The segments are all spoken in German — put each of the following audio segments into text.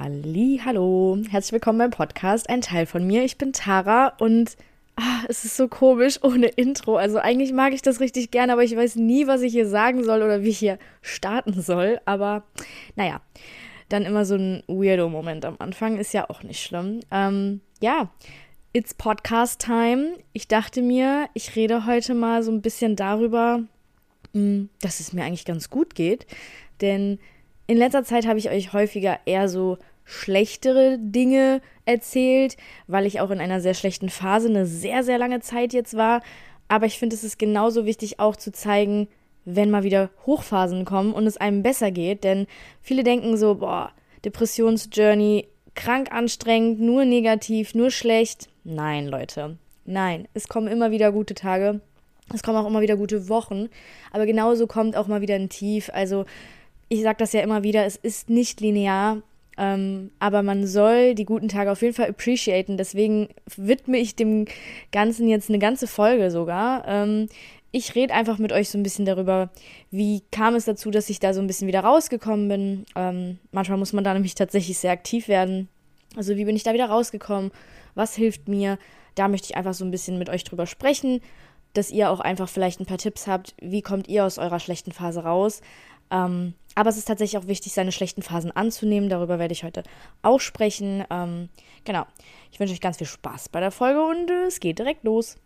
Halli, hallo, herzlich willkommen beim Podcast, ein Teil von mir. Ich bin Tara und ah, es ist so komisch ohne Intro. Also eigentlich mag ich das richtig gerne, aber ich weiß nie, was ich hier sagen soll oder wie ich hier starten soll. Aber naja, dann immer so ein Weirdo-Moment am Anfang ist ja auch nicht schlimm. Ähm, ja, it's Podcast Time. Ich dachte mir, ich rede heute mal so ein bisschen darüber, hm, dass es mir eigentlich ganz gut geht, denn in letzter Zeit habe ich euch häufiger eher so schlechtere Dinge erzählt, weil ich auch in einer sehr schlechten Phase eine sehr, sehr lange Zeit jetzt war. Aber ich finde, es ist genauso wichtig auch zu zeigen, wenn mal wieder Hochphasen kommen und es einem besser geht. Denn viele denken so, boah, Depressionsjourney, krank anstrengend, nur negativ, nur schlecht. Nein, Leute. Nein, es kommen immer wieder gute Tage. Es kommen auch immer wieder gute Wochen. Aber genauso kommt auch mal wieder ein Tief. Also ich sage das ja immer wieder, es ist nicht linear, ähm, aber man soll die guten Tage auf jeden Fall appreciaten. Deswegen widme ich dem Ganzen jetzt eine ganze Folge sogar. Ähm, ich rede einfach mit euch so ein bisschen darüber, wie kam es dazu, dass ich da so ein bisschen wieder rausgekommen bin. Ähm, manchmal muss man da nämlich tatsächlich sehr aktiv werden. Also wie bin ich da wieder rausgekommen? Was hilft mir? Da möchte ich einfach so ein bisschen mit euch drüber sprechen, dass ihr auch einfach vielleicht ein paar Tipps habt. Wie kommt ihr aus eurer schlechten Phase raus? Ähm, aber es ist tatsächlich auch wichtig, seine schlechten Phasen anzunehmen. Darüber werde ich heute auch sprechen. Ähm, genau. Ich wünsche euch ganz viel Spaß bei der Folge und äh, es geht direkt los.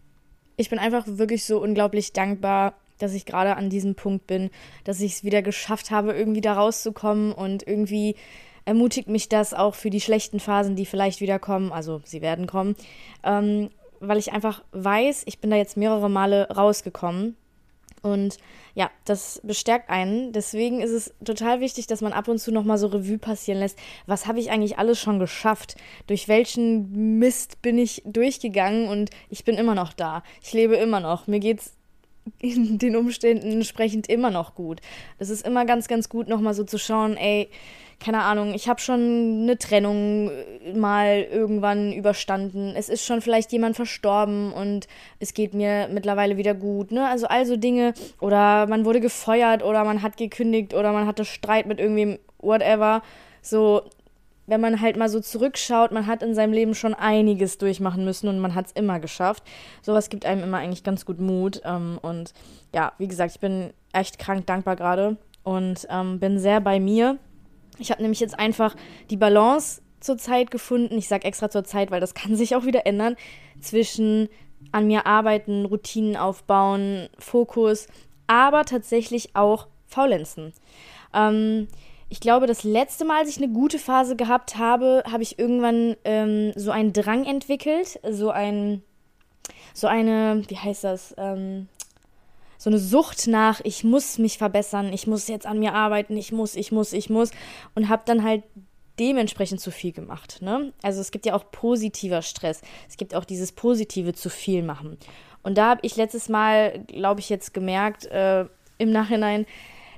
Ich bin einfach wirklich so unglaublich dankbar, dass ich gerade an diesem Punkt bin, dass ich es wieder geschafft habe, irgendwie da rauszukommen und irgendwie ermutigt mich das auch für die schlechten Phasen, die vielleicht wieder kommen. Also sie werden kommen. Ähm, weil ich einfach weiß, ich bin da jetzt mehrere Male rausgekommen und ja, das bestärkt einen. Deswegen ist es total wichtig, dass man ab und zu nochmal so Revue passieren lässt. Was habe ich eigentlich alles schon geschafft? Durch welchen Mist bin ich durchgegangen und ich bin immer noch da. Ich lebe immer noch. Mir geht's den Umständen entsprechend immer noch gut. Das ist immer ganz, ganz gut, nochmal so zu schauen, ey, keine Ahnung, ich habe schon eine Trennung äh, mal irgendwann überstanden. Es ist schon vielleicht jemand verstorben und es geht mir mittlerweile wieder gut. Ne? Also also Dinge oder man wurde gefeuert oder man hat gekündigt oder man hatte Streit mit irgendwem, whatever. So, wenn man halt mal so zurückschaut, man hat in seinem Leben schon einiges durchmachen müssen und man hat es immer geschafft. Sowas gibt einem immer eigentlich ganz gut Mut. Ähm, und ja, wie gesagt, ich bin echt krank dankbar gerade und ähm, bin sehr bei mir ich habe nämlich jetzt einfach die Balance zur Zeit gefunden. Ich sage extra zur Zeit, weil das kann sich auch wieder ändern. Zwischen an mir arbeiten, Routinen aufbauen, Fokus, aber tatsächlich auch faulenzen. Ähm, ich glaube, das letzte Mal, als ich eine gute Phase gehabt habe, habe ich irgendwann ähm, so einen Drang entwickelt, so ein, so eine, wie heißt das, ähm, so eine Sucht nach, ich muss mich verbessern, ich muss jetzt an mir arbeiten, ich muss, ich muss, ich muss und habe dann halt dementsprechend zu viel gemacht. Ne? Also es gibt ja auch positiver Stress. Es gibt auch dieses positive zu viel machen. Und da habe ich letztes Mal, glaube ich, jetzt gemerkt, äh, im Nachhinein,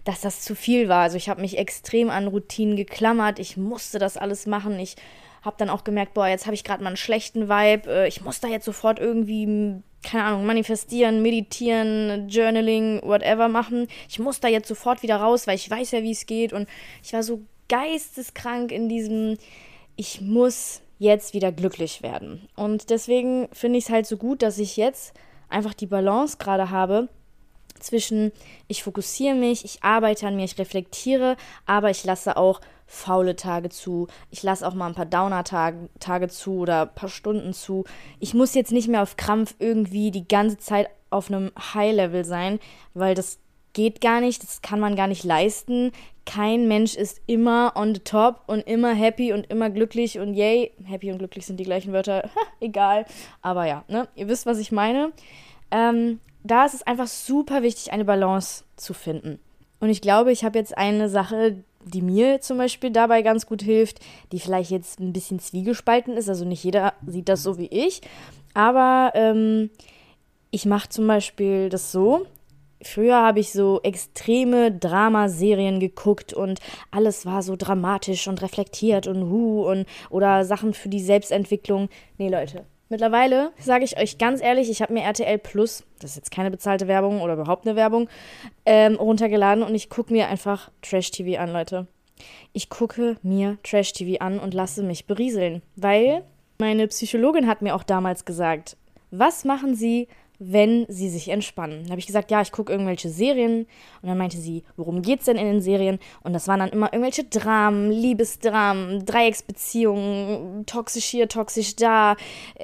dass das zu viel war. Also ich habe mich extrem an Routinen geklammert. Ich musste das alles machen. Ich habe dann auch gemerkt, boah, jetzt habe ich gerade mal einen schlechten Vibe. Äh, ich muss da jetzt sofort irgendwie keine Ahnung, manifestieren, meditieren, Journaling, whatever machen. Ich muss da jetzt sofort wieder raus, weil ich weiß ja, wie es geht. Und ich war so geisteskrank in diesem, ich muss jetzt wieder glücklich werden. Und deswegen finde ich es halt so gut, dass ich jetzt einfach die Balance gerade habe zwischen, ich fokussiere mich, ich arbeite an mir, ich reflektiere, aber ich lasse auch faule Tage zu. Ich lasse auch mal ein paar Downer-Tage zu oder ein paar Stunden zu. Ich muss jetzt nicht mehr auf Krampf irgendwie die ganze Zeit auf einem High-Level sein, weil das geht gar nicht, das kann man gar nicht leisten. Kein Mensch ist immer on the top und immer happy und immer glücklich und yay, happy und glücklich sind die gleichen Wörter, egal. Aber ja, ne, ihr wisst, was ich meine. Ähm, da ist es einfach super wichtig, eine Balance zu finden. Und ich glaube, ich habe jetzt eine Sache, die mir zum Beispiel dabei ganz gut hilft, die vielleicht jetzt ein bisschen zwiegespalten ist. Also nicht jeder sieht das so wie ich. Aber ähm, ich mache zum Beispiel das so. Früher habe ich so extreme Dramaserien geguckt und alles war so dramatisch und reflektiert und hu und oder Sachen für die Selbstentwicklung. Nee, Leute, Mittlerweile sage ich euch ganz ehrlich, ich habe mir RTL Plus, das ist jetzt keine bezahlte Werbung oder überhaupt eine Werbung, ähm, runtergeladen und ich gucke mir einfach Trash-TV an, Leute. ich gucke mir Trash-TV an und lasse mich berieseln. Weil meine Psychologin hat mir auch damals gesagt, was machen Sie, wenn sie sich entspannen. Dann habe ich gesagt, ja, ich gucke irgendwelche Serien. Und dann meinte sie, worum geht's denn in den Serien? Und das waren dann immer irgendwelche Dramen, Liebesdramen, Dreiecksbeziehungen, toxisch hier, toxisch da,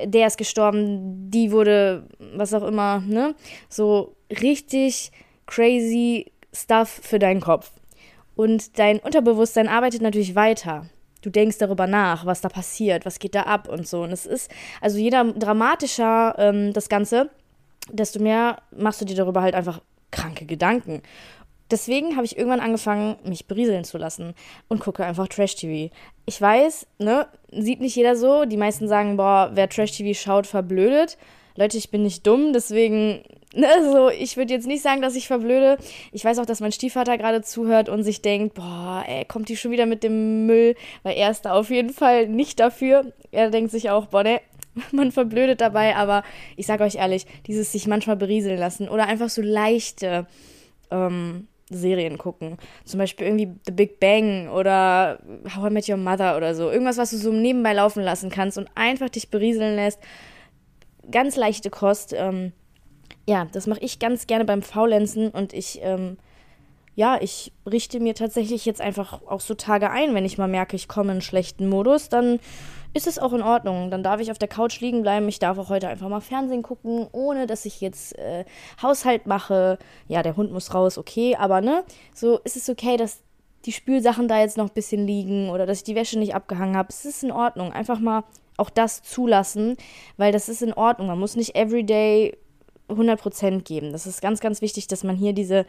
der ist gestorben, die wurde, was auch immer, ne? So richtig crazy Stuff für deinen Kopf. Und dein Unterbewusstsein arbeitet natürlich weiter. Du denkst darüber nach, was da passiert, was geht da ab und so. Und es ist, also jeder dramatischer ähm, das Ganze, desto mehr machst du dir darüber halt einfach kranke Gedanken. Deswegen habe ich irgendwann angefangen, mich berieseln zu lassen und gucke einfach Trash-TV. Ich weiß, ne, sieht nicht jeder so. Die meisten sagen, boah, wer Trash-TV schaut, verblödet. Leute, ich bin nicht dumm, deswegen, ne, so, ich würde jetzt nicht sagen, dass ich verblöde. Ich weiß auch, dass mein Stiefvater gerade zuhört und sich denkt, boah, ey, kommt die schon wieder mit dem Müll, weil er ist da auf jeden Fall nicht dafür. Er denkt sich auch, boah, ne, man verblödet dabei, aber ich sage euch ehrlich, dieses sich manchmal berieseln lassen oder einfach so leichte ähm, Serien gucken. Zum Beispiel irgendwie The Big Bang oder How I Met Your Mother oder so. Irgendwas, was du so nebenbei laufen lassen kannst und einfach dich berieseln lässt. Ganz leichte Kost. Ähm, ja, das mache ich ganz gerne beim Faulenzen und ich, ähm, ja, ich richte mir tatsächlich jetzt einfach auch so Tage ein, wenn ich mal merke, ich komme in schlechten Modus, dann ist es auch in Ordnung. Dann darf ich auf der Couch liegen bleiben. Ich darf auch heute einfach mal Fernsehen gucken, ohne dass ich jetzt äh, Haushalt mache. Ja, der Hund muss raus, okay, aber ne, so ist es okay, dass die Spülsachen da jetzt noch ein bisschen liegen oder dass ich die Wäsche nicht abgehangen habe. Es ist in Ordnung. Einfach mal auch das zulassen, weil das ist in Ordnung. Man muss nicht everyday 100% geben. Das ist ganz, ganz wichtig, dass man hier diese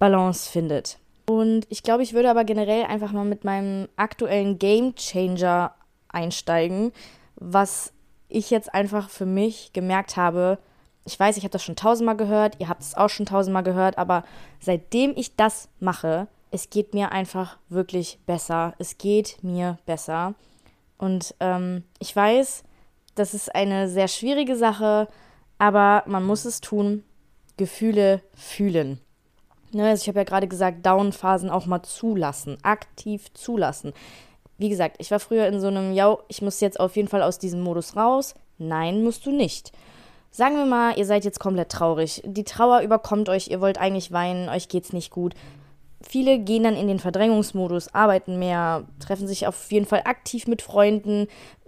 Balance findet. Und ich glaube, ich würde aber generell einfach mal mit meinem aktuellen Game Changer einsteigen, was ich jetzt einfach für mich gemerkt habe. Ich weiß, ich habe das schon tausendmal gehört, ihr habt es auch schon tausendmal gehört, aber seitdem ich das mache, es geht mir einfach wirklich besser. Es geht mir besser. Und ähm, ich weiß, das ist eine sehr schwierige Sache, aber man muss es tun. Gefühle fühlen. Ne, also ich habe ja gerade gesagt, Down-Phasen auch mal zulassen, aktiv zulassen. Wie gesagt, ich war früher in so einem, ja, ich muss jetzt auf jeden Fall aus diesem Modus raus. Nein, musst du nicht. Sagen wir mal, ihr seid jetzt komplett traurig. Die Trauer überkommt euch, ihr wollt eigentlich weinen, euch geht's nicht gut. Viele gehen dann in den Verdrängungsmodus, arbeiten mehr, treffen sich auf jeden Fall aktiv mit Freunden,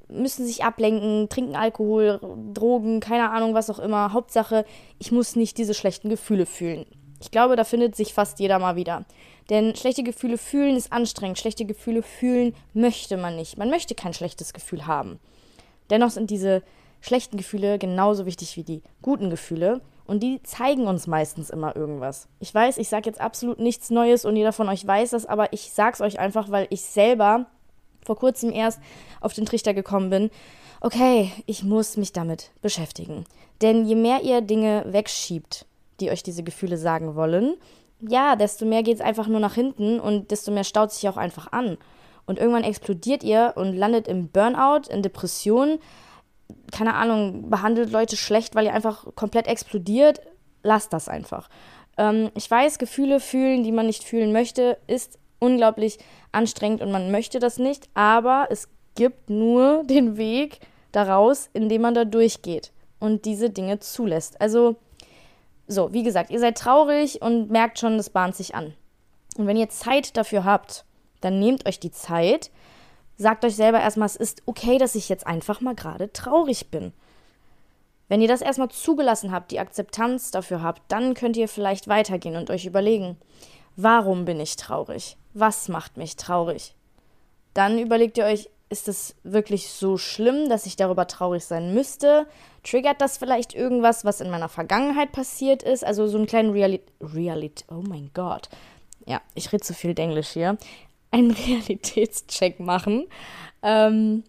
müssen sich ablenken, trinken Alkohol, Drogen, keine Ahnung, was auch immer. Hauptsache, ich muss nicht diese schlechten Gefühle fühlen. Ich glaube, da findet sich fast jeder mal wieder. Denn schlechte Gefühle fühlen ist anstrengend. Schlechte Gefühle fühlen möchte man nicht. Man möchte kein schlechtes Gefühl haben. Dennoch sind diese schlechten Gefühle genauso wichtig wie die guten Gefühle. Und die zeigen uns meistens immer irgendwas. Ich weiß, ich sage jetzt absolut nichts Neues und jeder von euch weiß das, aber ich sage es euch einfach, weil ich selber vor kurzem erst auf den Trichter gekommen bin. Okay, ich muss mich damit beschäftigen. Denn je mehr ihr Dinge wegschiebt, die euch diese Gefühle sagen wollen, ja, desto mehr geht es einfach nur nach hinten und desto mehr staut sich auch einfach an. Und irgendwann explodiert ihr und landet im Burnout, in Depressionen. Keine Ahnung, behandelt Leute schlecht, weil ihr einfach komplett explodiert. Lasst das einfach. Ähm, ich weiß, Gefühle fühlen, die man nicht fühlen möchte, ist unglaublich anstrengend und man möchte das nicht, aber es gibt nur den Weg daraus, indem man da durchgeht und diese Dinge zulässt. Also so, wie gesagt, ihr seid traurig und merkt schon, das bahnt sich an. Und wenn ihr Zeit dafür habt, dann nehmt euch die Zeit, sagt euch selber erstmal, es ist okay, dass ich jetzt einfach mal gerade traurig bin. Wenn ihr das erstmal zugelassen habt, die Akzeptanz dafür habt, dann könnt ihr vielleicht weitergehen und euch überlegen, warum bin ich traurig? Was macht mich traurig? Dann überlegt ihr euch, ist es wirklich so schlimm, dass ich darüber traurig sein müsste? Triggert das vielleicht irgendwas, was in meiner Vergangenheit passiert ist? Also so einen kleinen Reality. Realit oh mein Gott. Ja, ich rede zu viel Englisch hier. Einen Realitätscheck machen. Ähm,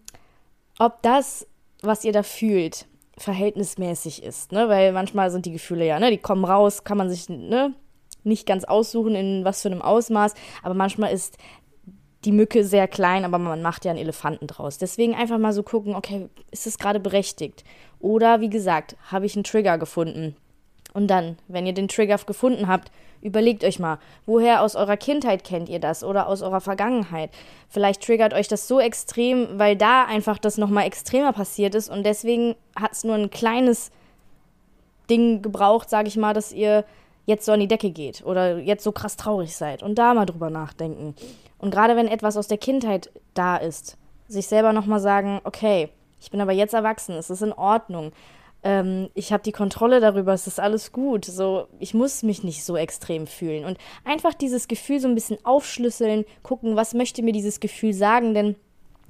ob das, was ihr da fühlt, verhältnismäßig ist. Ne? Weil manchmal sind die Gefühle ja, ne, die kommen raus, kann man sich ne, nicht ganz aussuchen, in was für einem Ausmaß. Aber manchmal ist die Mücke sehr klein, aber man macht ja einen Elefanten draus. Deswegen einfach mal so gucken, okay, ist es gerade berechtigt? Oder wie gesagt, habe ich einen Trigger gefunden? Und dann, wenn ihr den Trigger gefunden habt, überlegt euch mal, woher aus eurer Kindheit kennt ihr das oder aus eurer Vergangenheit? Vielleicht triggert euch das so extrem, weil da einfach das nochmal extremer passiert ist und deswegen hat es nur ein kleines Ding gebraucht, sage ich mal, dass ihr jetzt so an die Decke geht oder jetzt so krass traurig seid und da mal drüber nachdenken. Und gerade wenn etwas aus der Kindheit da ist, sich selber nochmal sagen, okay, ich bin aber jetzt erwachsen, es ist in Ordnung ähm, ich habe die Kontrolle darüber, es ist alles gut. So, ich muss mich nicht so extrem fühlen. Und einfach dieses Gefühl so ein bisschen aufschlüsseln, gucken, was möchte mir dieses Gefühl sagen, denn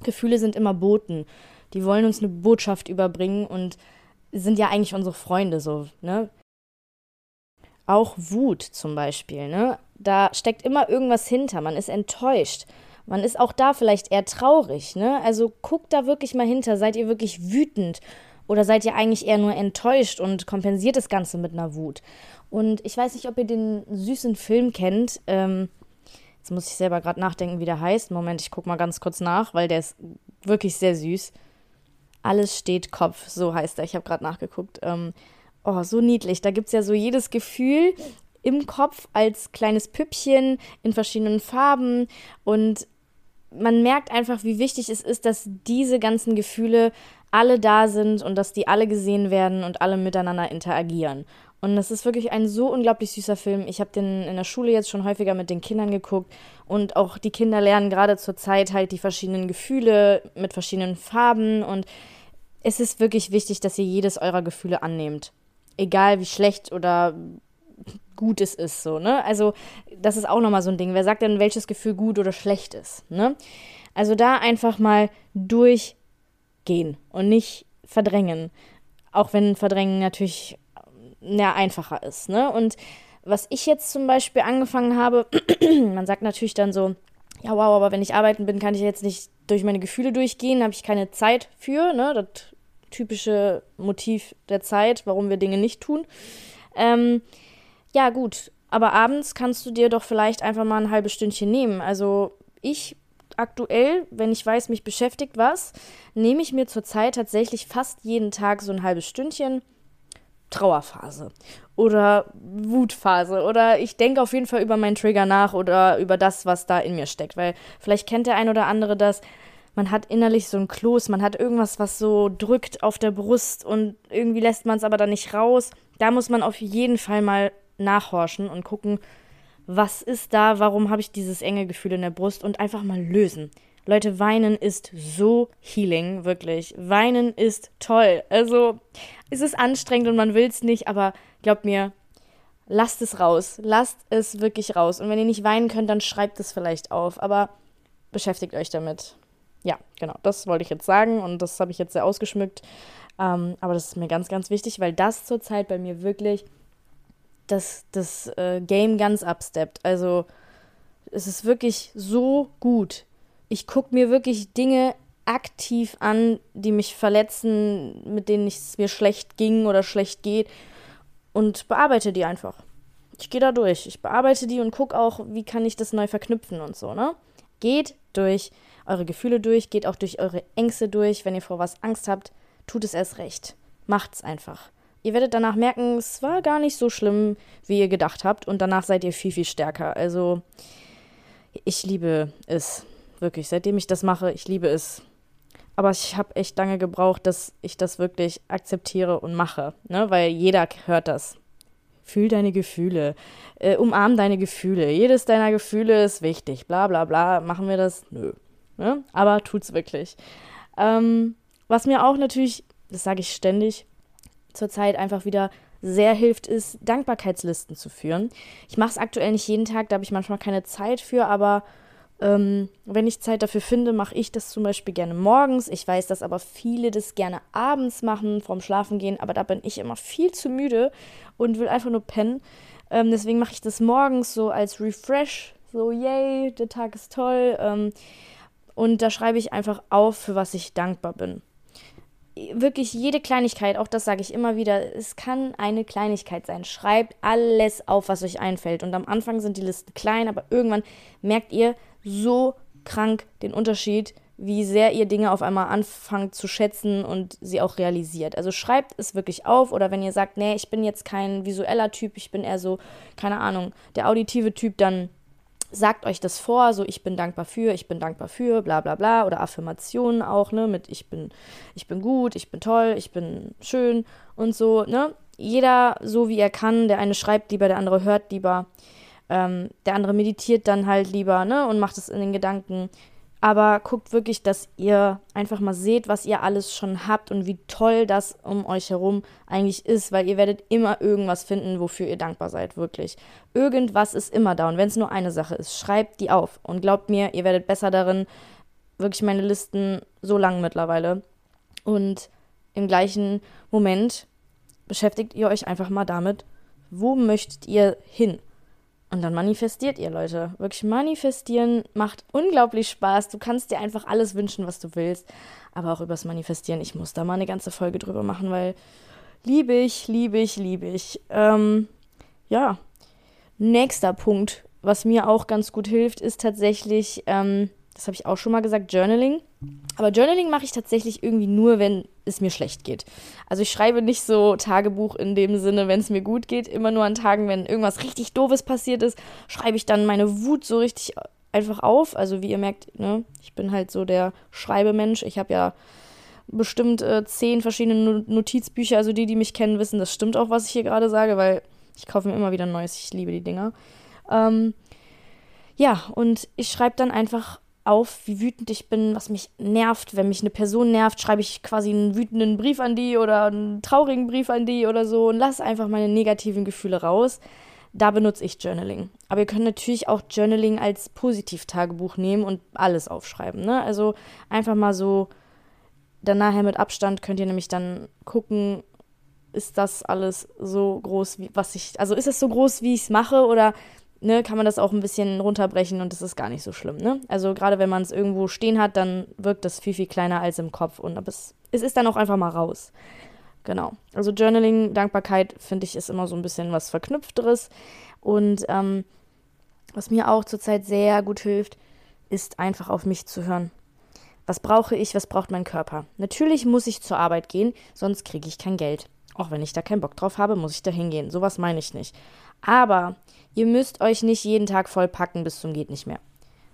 Gefühle sind immer Boten. Die wollen uns eine Botschaft überbringen und sind ja eigentlich unsere Freunde so, ne? Auch Wut zum Beispiel, ne? Da steckt immer irgendwas hinter. Man ist enttäuscht. Man ist auch da vielleicht eher traurig, ne? Also guckt da wirklich mal hinter. Seid ihr wirklich wütend? Oder seid ihr eigentlich eher nur enttäuscht und kompensiert das Ganze mit einer Wut? Und ich weiß nicht, ob ihr den süßen Film kennt. Ähm, jetzt muss ich selber gerade nachdenken, wie der heißt. Moment, ich gucke mal ganz kurz nach, weil der ist wirklich sehr süß. Alles steht Kopf, so heißt er. Ich habe gerade nachgeguckt. Ähm, oh, so niedlich. Da gibt es ja so jedes Gefühl im Kopf als kleines Püppchen in verschiedenen Farben. Und man merkt einfach, wie wichtig es ist, dass diese ganzen Gefühle alle da sind und dass die alle gesehen werden und alle miteinander interagieren. Und das ist wirklich ein so unglaublich süßer Film. Ich habe den in der Schule jetzt schon häufiger mit den Kindern geguckt und auch die Kinder lernen gerade zur Zeit halt die verschiedenen Gefühle mit verschiedenen Farben und es ist wirklich wichtig, dass ihr jedes eurer Gefühle annehmt. Egal wie schlecht oder gut es ist, so, ne? Also, das ist auch nochmal so ein Ding. Wer sagt denn, welches Gefühl gut oder schlecht ist, ne? Also da einfach mal durch gehen und nicht verdrängen. Auch wenn Verdrängen natürlich ja, einfacher ist. Ne? Und was ich jetzt zum Beispiel angefangen habe, man sagt natürlich dann so, ja, wow, aber wenn ich arbeiten bin, kann ich jetzt nicht durch meine Gefühle durchgehen, habe ich keine Zeit für, ne? Das typische Motiv der Zeit, warum wir Dinge nicht tun. Ähm, ja, gut, aber abends kannst du dir doch vielleicht einfach mal ein halbes Stündchen nehmen. Also ich aktuell, wenn ich weiß, mich beschäftigt was, nehme ich mir zurzeit tatsächlich fast jeden Tag so ein halbes Stündchen Trauerphase oder Wutphase oder ich denke auf jeden Fall über meinen Trigger nach oder über das, was da in mir steckt, weil vielleicht kennt der ein oder andere das. Man hat innerlich so ein Kloß, man hat irgendwas, was so drückt auf der Brust und irgendwie lässt man es aber dann nicht raus. Da muss man auf jeden Fall mal nachhorchen und gucken, was ist da, warum habe ich dieses enge Gefühl in der Brust und einfach mal lösen. Leute, weinen ist so healing, wirklich. Weinen ist toll. Also, es ist anstrengend und man will es nicht, aber glaubt mir, lasst es raus. Lasst es wirklich raus. Und wenn ihr nicht weinen könnt, dann schreibt es vielleicht auf, aber beschäftigt euch damit. Ja, genau, das wollte ich jetzt sagen und das habe ich jetzt sehr ausgeschmückt. Ähm, aber das ist mir ganz, ganz wichtig, weil das zurzeit bei mir wirklich das, das äh, Game ganz absteppt. Also es ist wirklich so gut. Ich gucke mir wirklich Dinge aktiv an, die mich verletzen, mit denen es mir schlecht ging oder schlecht geht und bearbeite die einfach. Ich gehe da durch. Ich bearbeite die und gucke auch, wie kann ich das neu verknüpfen und so, ne? Geht durch eure Gefühle durch, geht auch durch eure Ängste durch. Wenn ihr vor was Angst habt, tut es erst recht. Macht's einfach. Ihr werdet danach merken, es war gar nicht so schlimm, wie ihr gedacht habt. Und danach seid ihr viel, viel stärker. Also, ich liebe es. Wirklich. Seitdem ich das mache, ich liebe es. Aber ich habe echt lange gebraucht, dass ich das wirklich akzeptiere und mache. Ne? Weil jeder hört das. Fühl deine Gefühle. Äh, umarm deine Gefühle. Jedes deiner Gefühle ist wichtig. Bla bla bla. Machen wir das? Nö. Ne? Aber tut's wirklich. Ähm, was mir auch natürlich, das sage ich ständig, zurzeit einfach wieder sehr hilft, ist, Dankbarkeitslisten zu führen. Ich mache es aktuell nicht jeden Tag, da habe ich manchmal keine Zeit für, aber ähm, wenn ich Zeit dafür finde, mache ich das zum Beispiel gerne morgens. Ich weiß, dass aber viele das gerne abends machen, vorm Schlafengehen, aber da bin ich immer viel zu müde und will einfach nur pennen. Ähm, deswegen mache ich das morgens so als Refresh, so yay, der Tag ist toll. Ähm, und da schreibe ich einfach auf, für was ich dankbar bin wirklich jede Kleinigkeit, auch das sage ich immer wieder, es kann eine Kleinigkeit sein. Schreibt alles auf, was euch einfällt. Und am Anfang sind die Listen klein, aber irgendwann merkt ihr so krank den Unterschied, wie sehr ihr Dinge auf einmal anfangt zu schätzen und sie auch realisiert. Also schreibt es wirklich auf oder wenn ihr sagt, nee, ich bin jetzt kein visueller Typ, ich bin eher so, keine Ahnung, der auditive Typ, dann sagt euch das vor, so ich bin dankbar für, ich bin dankbar für, bla bla bla oder Affirmationen auch, ne, mit ich bin, ich bin gut, ich bin toll, ich bin schön und so, ne. Jeder so wie er kann, der eine schreibt lieber, der andere hört lieber, ähm, der andere meditiert dann halt lieber, ne, und macht es in den Gedanken aber guckt wirklich, dass ihr einfach mal seht, was ihr alles schon habt und wie toll das um euch herum eigentlich ist, weil ihr werdet immer irgendwas finden, wofür ihr dankbar seid, wirklich. Irgendwas ist immer da und wenn es nur eine Sache ist, schreibt die auf und glaubt mir, ihr werdet besser darin. Wirklich meine Listen so lang mittlerweile. Und im gleichen Moment beschäftigt ihr euch einfach mal damit, wo möchtet ihr hin? Und dann manifestiert ihr, Leute. Wirklich manifestieren macht unglaublich Spaß. Du kannst dir einfach alles wünschen, was du willst. Aber auch übers Manifestieren. Ich muss da mal eine ganze Folge drüber machen, weil liebe ich, liebe ich, liebe ich. Ähm, ja. Nächster Punkt, was mir auch ganz gut hilft, ist tatsächlich, ähm, das habe ich auch schon mal gesagt, Journaling. Aber Journaling mache ich tatsächlich irgendwie nur, wenn es mir schlecht geht. Also ich schreibe nicht so Tagebuch in dem Sinne, wenn es mir gut geht. Immer nur an Tagen, wenn irgendwas richtig Doofes passiert ist, schreibe ich dann meine Wut so richtig einfach auf. Also wie ihr merkt, ne, ich bin halt so der Schreibemensch. Ich habe ja bestimmt äh, zehn verschiedene Notizbücher. Also die, die mich kennen, wissen, das stimmt auch, was ich hier gerade sage, weil ich kaufe mir immer wieder Neues. Ich liebe die Dinger. Ähm, ja, und ich schreibe dann einfach auf, wie wütend ich bin, was mich nervt. Wenn mich eine Person nervt, schreibe ich quasi einen wütenden Brief an die oder einen traurigen Brief an die oder so und lasse einfach meine negativen Gefühle raus. Da benutze ich Journaling. Aber ihr könnt natürlich auch Journaling als Positiv-Tagebuch nehmen und alles aufschreiben. Ne? Also einfach mal so, dann nachher mit Abstand könnt ihr nämlich dann gucken, ist das alles so groß, wie was ich, also ist es so groß, wie ich es mache oder ne, kann man das auch ein bisschen runterbrechen und das ist gar nicht so schlimm. Ne? Also gerade wenn man es irgendwo stehen hat, dann wirkt das viel, viel kleiner als im Kopf und es, es ist dann auch einfach mal raus. Genau. Also Journaling, Dankbarkeit, finde ich, ist immer so ein bisschen was Verknüpfteres. Und ähm, was mir auch zurzeit sehr gut hilft, ist einfach auf mich zu hören. Was brauche ich, was braucht mein Körper? Natürlich muss ich zur Arbeit gehen, sonst kriege ich kein Geld. Auch wenn ich da keinen Bock drauf habe, muss ich da hingehen. Sowas meine ich nicht. Aber ihr müsst euch nicht jeden Tag vollpacken bis zum geht nicht mehr.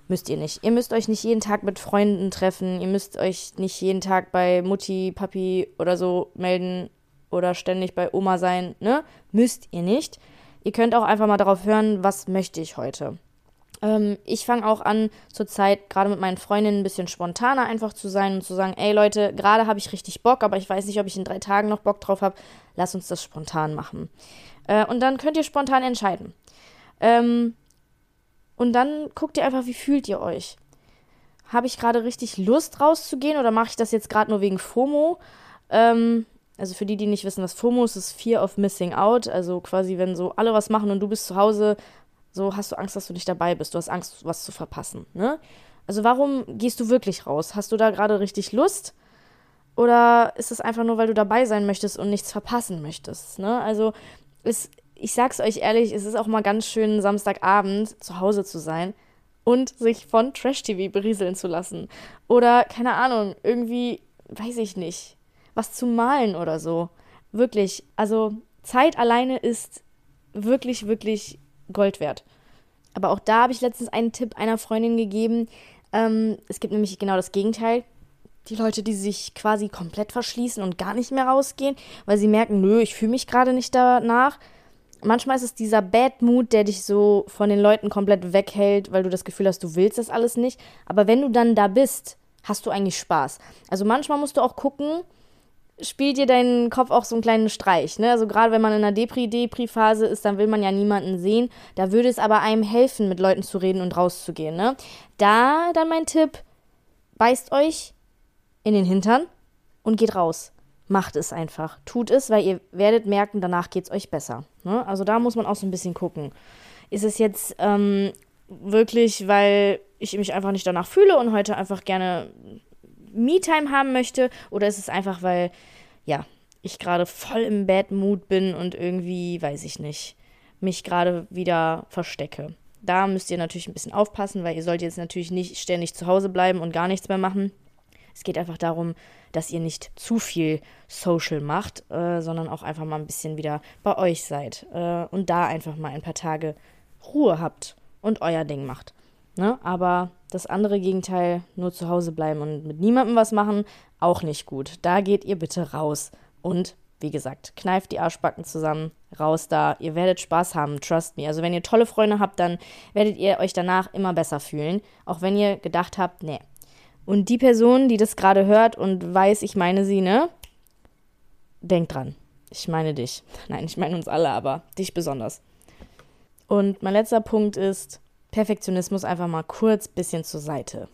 Müsst ihr nicht. Ihr müsst euch nicht jeden Tag mit Freunden treffen. Ihr müsst euch nicht jeden Tag bei Mutti, Papi oder so melden oder ständig bei Oma sein, ne? Müsst ihr nicht. Ihr könnt auch einfach mal darauf hören, was möchte ich heute. Ähm, ich fange auch an, zurzeit gerade mit meinen Freundinnen ein bisschen spontaner einfach zu sein und zu sagen, ey Leute, gerade habe ich richtig Bock, aber ich weiß nicht, ob ich in drei Tagen noch Bock drauf habe. Lass uns das spontan machen. Äh, und dann könnt ihr spontan entscheiden. Ähm, und dann guckt ihr einfach, wie fühlt ihr euch? Habe ich gerade richtig Lust rauszugehen oder mache ich das jetzt gerade nur wegen FOMO? Ähm, also für die, die nicht wissen, was FOMO ist, ist Fear of Missing Out. Also quasi, wenn so alle was machen und du bist zu Hause, so hast du Angst, dass du nicht dabei bist. Du hast Angst, was zu verpassen. Ne? Also warum gehst du wirklich raus? Hast du da gerade richtig Lust? Oder ist es einfach nur, weil du dabei sein möchtest und nichts verpassen möchtest? Ne? Also es, ich sag's euch ehrlich, es ist auch mal ganz schön, Samstagabend zu Hause zu sein und sich von Trash-TV berieseln zu lassen. Oder, keine Ahnung, irgendwie, weiß ich nicht, was zu malen oder so. Wirklich, also Zeit alleine ist wirklich, wirklich Gold wert. Aber auch da habe ich letztens einen Tipp einer Freundin gegeben. Ähm, es gibt nämlich genau das Gegenteil. Die Leute, die sich quasi komplett verschließen und gar nicht mehr rausgehen, weil sie merken, nö, ich fühle mich gerade nicht danach manchmal ist es dieser Bad Mood, der dich so von den Leuten komplett weghält, weil du das Gefühl hast, du willst das alles nicht. Aber wenn du dann da bist, hast du eigentlich Spaß. Also manchmal musst du auch gucken, spielt dir dein Kopf auch so einen kleinen Streich. Ne? Also gerade wenn man in einer Depri-Depri-Phase ist, dann will man ja niemanden sehen. Da würde es aber einem helfen, mit Leuten zu reden und rauszugehen. Ne? Da dann mein Tipp, beißt euch in den Hintern und geht raus macht es einfach. Tut es, weil ihr werdet merken, danach geht es euch besser. Ne? Also da muss man auch so ein bisschen gucken. Ist es jetzt ähm, wirklich, weil ich mich einfach nicht danach fühle und heute einfach gerne Me-Time haben möchte? Oder ist es einfach, weil, ja, ich gerade voll im Bad Mood bin und irgendwie, weiß ich nicht, mich gerade wieder verstecke? Da müsst ihr natürlich ein bisschen aufpassen, weil ihr sollt jetzt natürlich nicht ständig zu Hause bleiben und gar nichts mehr machen. Es geht einfach darum, dass ihr nicht zu viel Social macht, äh, sondern auch einfach mal ein bisschen wieder bei euch seid äh, und da einfach mal ein paar Tage Ruhe habt und euer Ding macht. Ne? Aber das andere Gegenteil, nur zu Hause bleiben und mit niemandem was machen, auch nicht gut. Da geht ihr bitte raus und wie gesagt, kneift die Arschbacken zusammen, raus da. Ihr werdet Spaß haben, trust me. Also wenn ihr tolle Freunde habt, dann werdet ihr euch danach immer besser fühlen, auch wenn ihr gedacht habt, nee. Und die Person, die das gerade hört und weiß, ich meine sie, ne? Denkt dran. Ich meine dich. Nein, ich meine uns alle, aber dich besonders. Und mein letzter Punkt ist Perfektionismus einfach mal kurz bisschen zur Seite.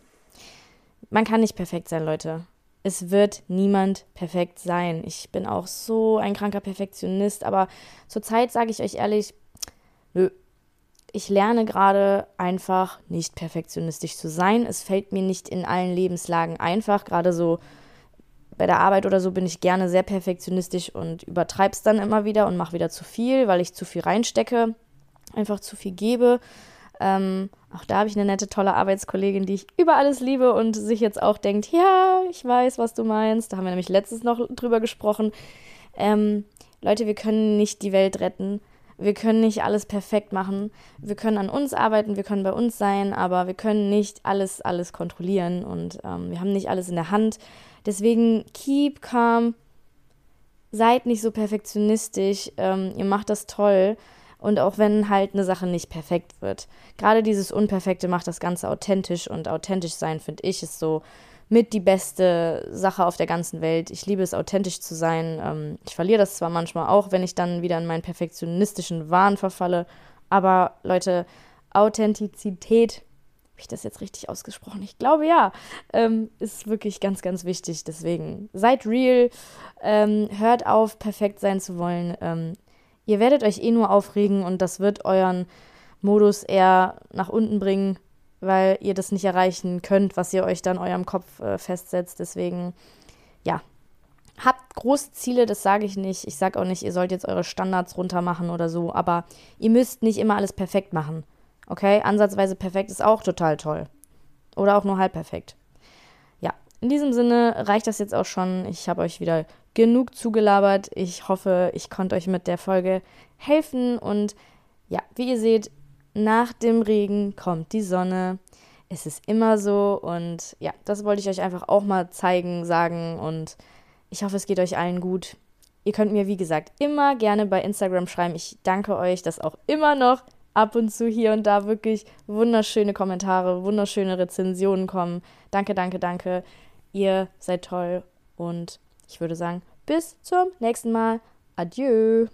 Man kann nicht perfekt sein, Leute. Es wird niemand perfekt sein. Ich bin auch so ein kranker Perfektionist, aber zurzeit sage ich euch ehrlich, nö. Ich lerne gerade einfach nicht perfektionistisch zu sein. Es fällt mir nicht in allen Lebenslagen einfach. Gerade so bei der Arbeit oder so bin ich gerne sehr perfektionistisch und übertreibe es dann immer wieder und mache wieder zu viel, weil ich zu viel reinstecke, einfach zu viel gebe. Ähm, auch da habe ich eine nette, tolle Arbeitskollegin, die ich über alles liebe und sich jetzt auch denkt, ja, ich weiß, was du meinst. Da haben wir nämlich letztens noch drüber gesprochen. Ähm, Leute, wir können nicht die Welt retten. Wir können nicht alles perfekt machen. Wir können an uns arbeiten, wir können bei uns sein, aber wir können nicht alles, alles kontrollieren und ähm, wir haben nicht alles in der Hand. Deswegen keep calm, seid nicht so perfektionistisch. Ähm, ihr macht das toll und auch wenn halt eine Sache nicht perfekt wird. Gerade dieses Unperfekte macht das Ganze authentisch und authentisch sein, finde ich, ist so mit die beste Sache auf der ganzen Welt. Ich liebe es, authentisch zu sein. Ähm, ich verliere das zwar manchmal auch, wenn ich dann wieder in meinen perfektionistischen Wahn verfalle, aber Leute, Authentizität, habe ich das jetzt richtig ausgesprochen? Ich glaube ja, ähm, ist wirklich ganz, ganz wichtig. Deswegen seid real, ähm, hört auf, perfekt sein zu wollen. Ihr werdet euch eh nur aufregen und das wird euren Modus eher nach unten bringen, weil ihr das nicht erreichen könnt, was ihr euch dann eurem Kopf äh, festsetzt. Deswegen, ja, habt große Ziele, das sage ich nicht. Ich sage auch nicht, ihr sollt jetzt eure Standards runter machen oder so, aber ihr müsst nicht immer alles perfekt machen. Okay, ansatzweise perfekt ist auch total toll. Oder auch nur halb perfekt. Ja, in diesem Sinne reicht das jetzt auch schon. Ich habe euch wieder genug zugelabert. Ich hoffe, ich konnte euch mit der Folge helfen. Und ja, wie ihr seht, nach dem Regen kommt die Sonne. Es ist immer so. Und ja, das wollte ich euch einfach auch mal zeigen, sagen. Und ich hoffe, es geht euch allen gut. Ihr könnt mir, wie gesagt, immer gerne bei Instagram schreiben. Ich danke euch, dass auch immer noch ab und zu hier und da wirklich wunderschöne Kommentare, wunderschöne Rezensionen kommen. Danke, danke, danke. Ihr seid toll und ich würde sagen, bis zum nächsten Mal. Adieu.